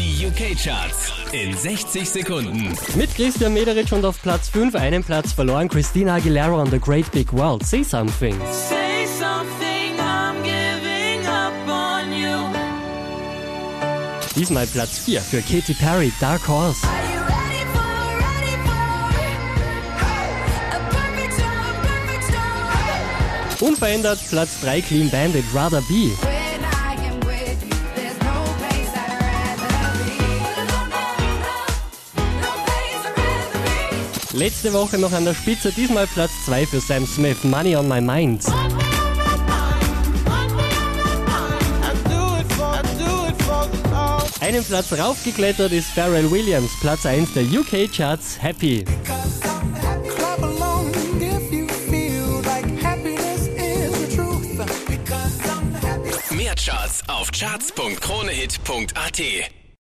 Die UK-Charts in 60 Sekunden. Mit Christian Mederich und auf Platz 5 einen Platz verloren Christina Aguilera on The Great Big World. Say Something. Say something, I'm giving up on you. Diesmal Platz 4 für Katy Perry, Dark Horse. Unverändert Platz 3 Clean Bandit, Rather Be. Letzte Woche noch an der Spitze, diesmal Platz 2 für Sam Smith, Money on My Mind. Einen Platz raufgeklettert ist Pharrell Williams, Platz 1 der. Because I'm happy. Mehr Charts auf charts.kronehit.at.